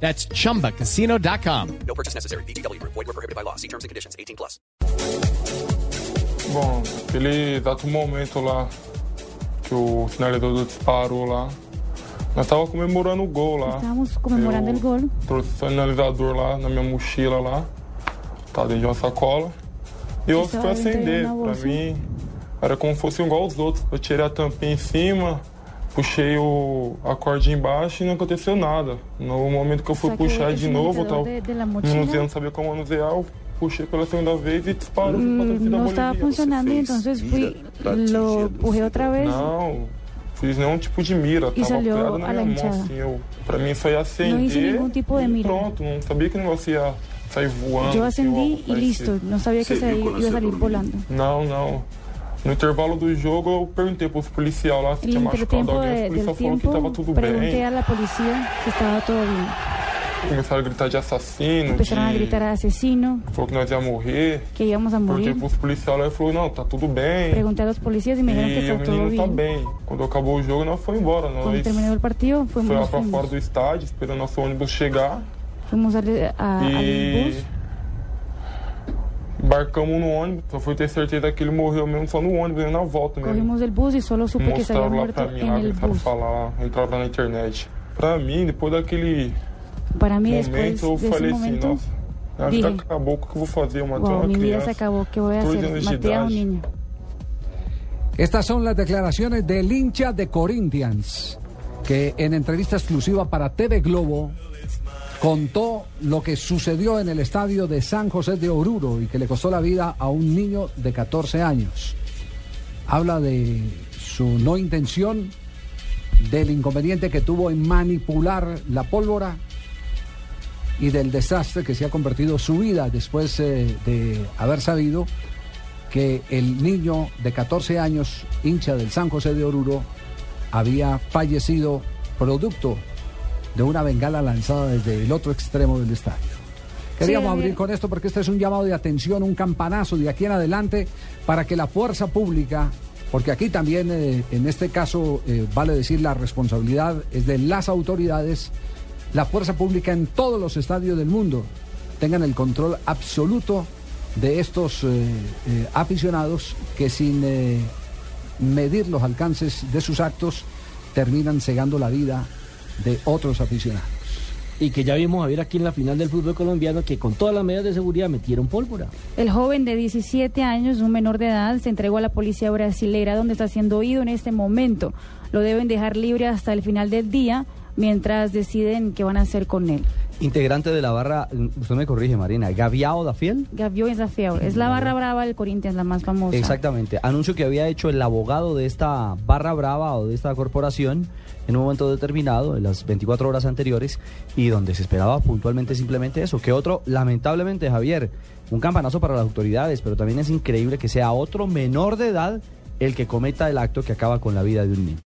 That's chumbacasino.com. No purchase necessary. BGW. Void were prohibited by law. See terms and conditions. 18 plus. Bom, aquele exato momento lá que o finalizador disparou lá, nós tava comemorando o gol lá. Estávamos comemorando el gol. Trouxe o finalizador lá na minha mochila lá, tá dentro de uma sacola. E eu fui acender. Pra mim, era como se fosse igual os outros. Eu tirei a tampinha em cima, puxei o, a cordinha embaixo e não aconteceu nada. No momento que eu fui Saqué puxar de novo, eu de- de mochila. manuseando, sabia como manusear, eu puxei pela segunda vez e disparou Mm, no estaba funcionando entonces fui, lo empujé otra vez. Não, fiz nenhum tipo de mira, E tava apoiado na minha mão, assim, eu, pra mim foi acender hice ningún tipo de e mira. pronto, não sabia que o negócio ia sair voando. Assim, ou y parecia. listo. No sabía que se iba a salir volando. Não, não. No intervalo do jogo eu perguntei pros policial lá se En tinha machucado alguém, os policial del falou que tiempo tava tudo bem. a la policía si estaba todo bien. Começaram a gritar de assassino, a de... gritar asesino, falou que nós ia morrer. que íbamos a Perguntei morir. pros policial lá e falou, não, tá tudo bem. Pregunté a los policías y me dijeron que E o estaba todo menino tá bem. Quando acabou o jogo, nós foi embora. Nós terminó el partido, fuimos, foi lá pra fora do estádio, esperando nosso ônibus chegar. Fuimos al, a- E bus. Embarcamos no ônibus. Só fui ter certeza que ele morreu mesmo só no ônibus, nem na volta mesmo. Cogimos el bus y solo supe que se había Mostraram lá muerto pra mim, lá el bus. falar, entraram lá na internet. Pra mim, depois daquele Para después momento, eu falei assim, momento, nossa, a vida dije, acabou, o que eu vou fazer? Eu matei wow, uma mi vida se criança. acabó. ¿Qué voy a 14 hacer? anos de Maté a idade. niño. Estas son las declaraciones del hincha de Corinthians, que en entrevista exclusiva para TV Globo contó lo que sucedió en el estadio de San José de Oruro y que le costó la vida a un niño de 14 años. Habla de su no intención, del inconveniente que tuvo en manipular la pólvora y del desastre que se ha convertido su vida después eh, de haber sabido que el niño de 14 años, hincha del San José de Oruro, había fallecido producto de una bengala lanzada desde el otro extremo del estadio. Queríamos abrir con esto porque este es un llamado de atención, un campanazo de aquí en adelante para que la fuerza pública, porque aquí también eh, en este caso eh, vale decir la responsabilidad es de las autoridades, la fuerza pública en todos los estadios del mundo tengan el control absoluto de estos eh, aficionados que sin medir los alcances de sus actos terminan cegando la vida de otros aficionados. Y que ya vimos a ver aquí en la final del fútbol colombiano que con todas las medidas de seguridad metieron pólvora. El joven de 17 años, un menor de edad, se entregó a la policía brasilera donde está siendo oído en este momento. Lo deben dejar libre hasta el final del día mientras deciden qué van a hacer con él. Integrante de la barra, usted me corrige Marina, Gaviao da Fiel. Gavio es es la barra brava del Corinthians, la más famosa. Exactamente, anuncio que había hecho el abogado de esta barra brava o de esta corporación en un momento determinado, en las 24 horas anteriores, y donde se esperaba puntualmente simplemente eso, que otro, lamentablemente Javier, un campanazo para las autoridades, pero también es increíble que sea otro menor de edad el que cometa el acto que acaba con la vida de un niño.